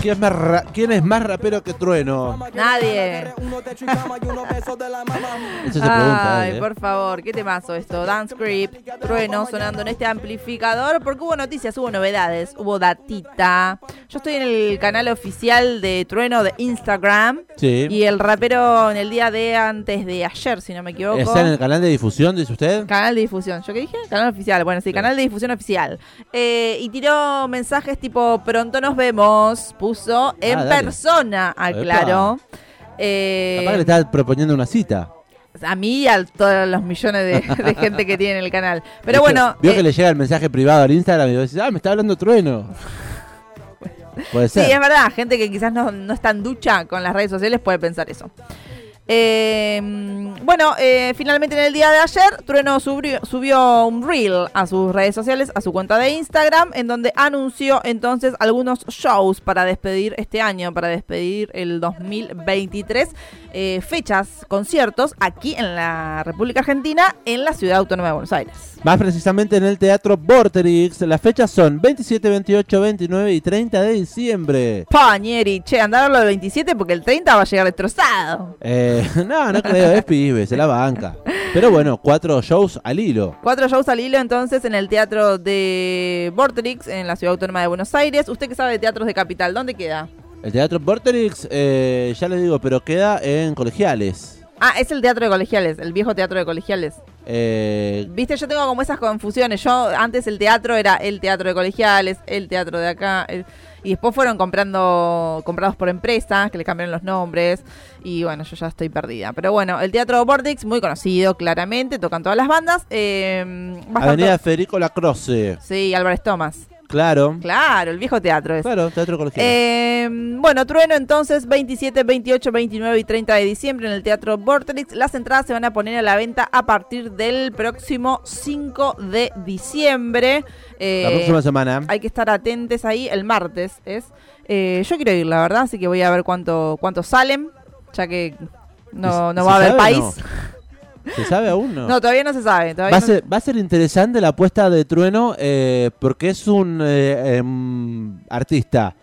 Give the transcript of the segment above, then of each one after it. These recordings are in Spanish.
¿Quién es más, ra- quién es más rapero que Trueno? Nadie. Eso se pregunta. Ay, ¿eh? por favor, qué temazo esto. Dance Creep, trueno sonando en este amplificador, porque hubo noticias, hubo novedades, hubo datita. Yo estoy en el canal oficial de Trueno de Instagram Sí. y el rapero en el día de antes de ayer, si no me equivoco. ¿Está en el canal de difusión, dice usted? Canal de difusión. ¿Yo qué dije? Canal oficial. Bueno, sí, canal de difusión oficial. Eh, y tiró mensajes tipo, pronto nos vemos. Puso en Ah, dale. persona, aclaró. Eh, Capaz que le está proponiendo una cita. a mí y a todos los millones de, de gente que tiene en el canal. Pero ¿Vio que- bueno, Vio eh, que le llega el mensaje privado al Instagram y decís, ah, me está hablando Trueno. Puede sí, ser. es verdad, gente que quizás no, no está en ducha con las redes sociales puede pensar eso. Eh, bueno, eh, finalmente en el día de ayer, Trueno subió, subió un reel a sus redes sociales, a su cuenta de Instagram, en donde anunció entonces algunos shows para despedir este año, para despedir el 2023, eh, fechas, conciertos aquí en la República Argentina, en la Ciudad Autónoma de Buenos Aires. Más precisamente en el Teatro Vorterix. Las fechas son 27, 28, 29 y 30 de diciembre. Pañeri, che, anda a verlo del 27 porque el 30 va a llegar destrozado. Eh, no, no creo, es pibe, se la banca. Pero bueno, cuatro shows al hilo. Cuatro shows al hilo entonces en el teatro de Vorterix en la Ciudad Autónoma de Buenos Aires. Usted que sabe de teatros de capital, ¿dónde queda? El Teatro Vorterix, eh, ya les digo, pero queda en colegiales. Ah, es el teatro de colegiales, el viejo teatro de colegiales. Eh, Viste, yo tengo como esas confusiones. Yo antes el teatro era el teatro de colegiales, el teatro de acá. el- y después fueron comprando, comprados por empresas que le cambiaron los nombres. Y bueno, yo ya estoy perdida. Pero bueno, el teatro Vortex, muy conocido claramente, tocan todas las bandas. Eh, Avenida Federico Lacroce. Sí, Álvarez Tomás. Claro. Claro, el viejo teatro es. Claro, Teatro Colegial. Eh, bueno, Trueno entonces 27, 28, 29 y 30 de diciembre en el Teatro Vortex. Las entradas se van a poner a la venta a partir del próximo 5 de diciembre. Eh, la próxima semana. Hay que estar atentos ahí, el martes es. Eh, yo quiero ir, la verdad, así que voy a ver cuánto, cuánto salen, ya que no, ¿Y- no va a haber país. no? ¿Se sabe aún? No. No, todavía no se sabe. Va a, no- ser, va a ser interesante la apuesta de Trueno eh, porque es un eh, em, artista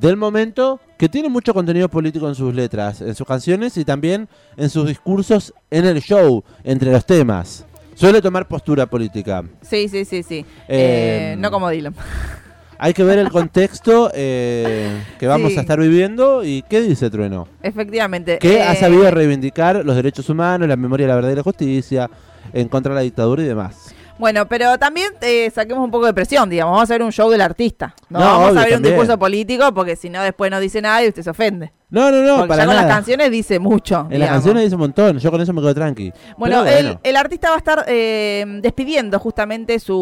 del momento que tiene mucho contenido político en sus letras, en sus canciones y también en sus discursos en el show, entre los temas. Suele tomar postura política. Sí, sí, sí, sí. Eh, Eh, no como Dylan. Hay que ver el contexto eh, que vamos Sí. a estar viviendo y qué dice Trueno. Efectivamente. Que ha Eh, sabido reivindicar los derechos humanos, la memoria, la verdad y la justicia, en contra de la dictadura y demás. Bueno, pero también eh, saquemos un poco de presión, digamos. Vamos a ver un show del artista. No, No, vamos obvio, a ver un discurso político porque si no después no dice nada y usted se ofende. No, no, no, porque para ya con nada. las canciones dice mucho. En las canciones dice un montón, yo con eso me quedo tranqui. Bueno, El, el artista va a estar eh, despidiendo justamente su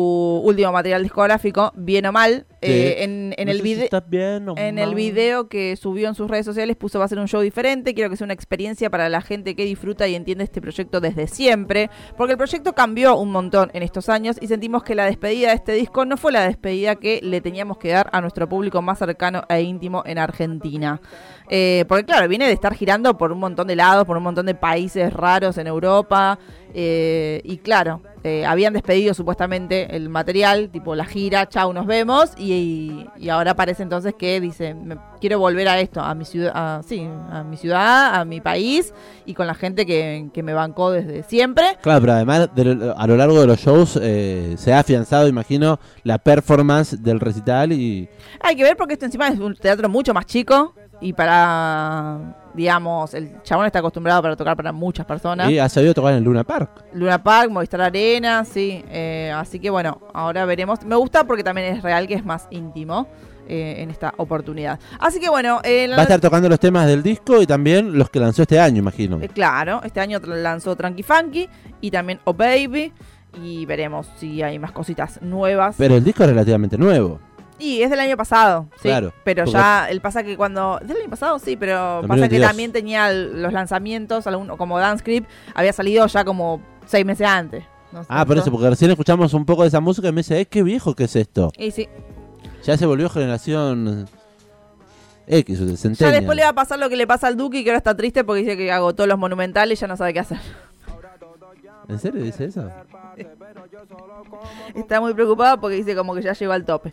último material discográfico, bien o mal. eh, en en No el si video. está bien o En el mal. video que subió en sus redes sociales puso va a ser un show diferente, quiero que sea una experiencia para la gente que disfruta y entiende este proyecto desde siempre, porque el proyecto cambió un montón en estos años y sentimos que la despedida de este disco no fue la despedida que le teníamos que dar a nuestro público más cercano e íntimo en Argentina. Eh, porque claro, viene de estar girando por un montón de lados, por un montón de países raros en Europa. eh, y claro, eh, habían despedido supuestamente el material, tipo la gira, chau, nos vemos. Y, y ahora parece entonces que dice, "Me- quiero volver a esto, a mi ciudad, a, sí, a mi ciudad, a mi país y con la gente que, que me bancó desde siempre. Claro, pero además de a lo largo de los shows eh, se ha afianzado, imagino, la performance del recital y Hay que ver porque esto encima es un teatro mucho más chico y para, digamos, el chabón está acostumbrado para tocar para muchas personas. y ha sabido tocar en Luna Park. Luna Park, Movistar Arena, sí. eh, así que bueno, ahora veremos. Me gusta porque también es real que es más íntimo eh, en esta oportunidad. Así que bueno, eh, Va a estar tocando los temas del disco y también los que lanzó este año, imagino. eh, claro, este año lanzó Tranqui Funky y también Oh Baby. Y veremos si hay más cositas nuevas. Pero el disco es relativamente nuevo. Y es del año pasado, sí. Claro, Pero ya, el pasa que cuando. ¿Del año pasado? Sí, pero pasa que 2022. también tenía los lanzamientos, algún- como Dance Script, había salido ya como seis meses antes. ¿no es Ah, por eso, porque recién escuchamos un poco de esa música y me dice, eh, qué viejo que es esto. Y sí. Ya se volvió generación X, o Ya después le va a pasar lo que le pasa al Duque, que ahora está triste porque dice que agotó los monumentales y ya no sabe qué hacer. ¿En serio dice eso? Está muy preocupado porque dice como que ya llegó al tope.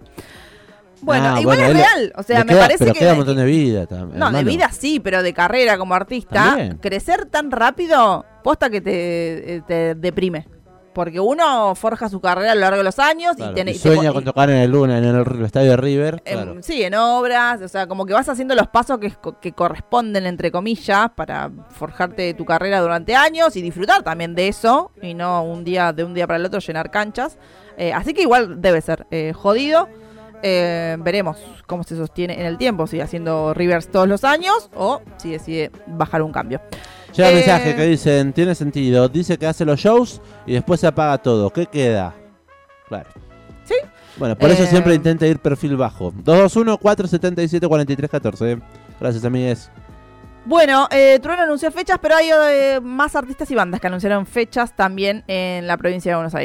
Bueno, Ah, igual bueno, es real. O sea, me queda- parece pero que. queda un montón de vida también. no, de vida sí, pero de carrera como artista, También. crecer tan rápido, posta que te, eh, te deprime. Porque uno forja su carrera a lo largo de los años Claro, y, tiene, y te sueña con y- tocar en el Luna, en el, el estadio de River. em, claro. sí, en obras, o sea, como que vas haciendo los pasos que, que corresponden, entre comillas, para forjarte tu carrera durante años y disfrutar también de eso, y no un día de un día para el otro llenar canchas. Eh, así que igual debe ser eh, jodido. Eh, veremos cómo se sostiene en el tiempo, sigue haciendo Rivers todos los años o si decide bajar un cambio. Llega Eh, mensaje que dicen, tiene sentido, dice que hace los shows y después se apaga todo. ¿Qué queda? Claro. Sí. Bueno, por eso Eh, siempre intenta ir perfil bajo. 221-477-4314. Gracias, amigues. Bueno, eh, Trueno anunció fechas, pero hay eh, más artistas y bandas que anunciaron fechas también en la provincia de Buenos Aires.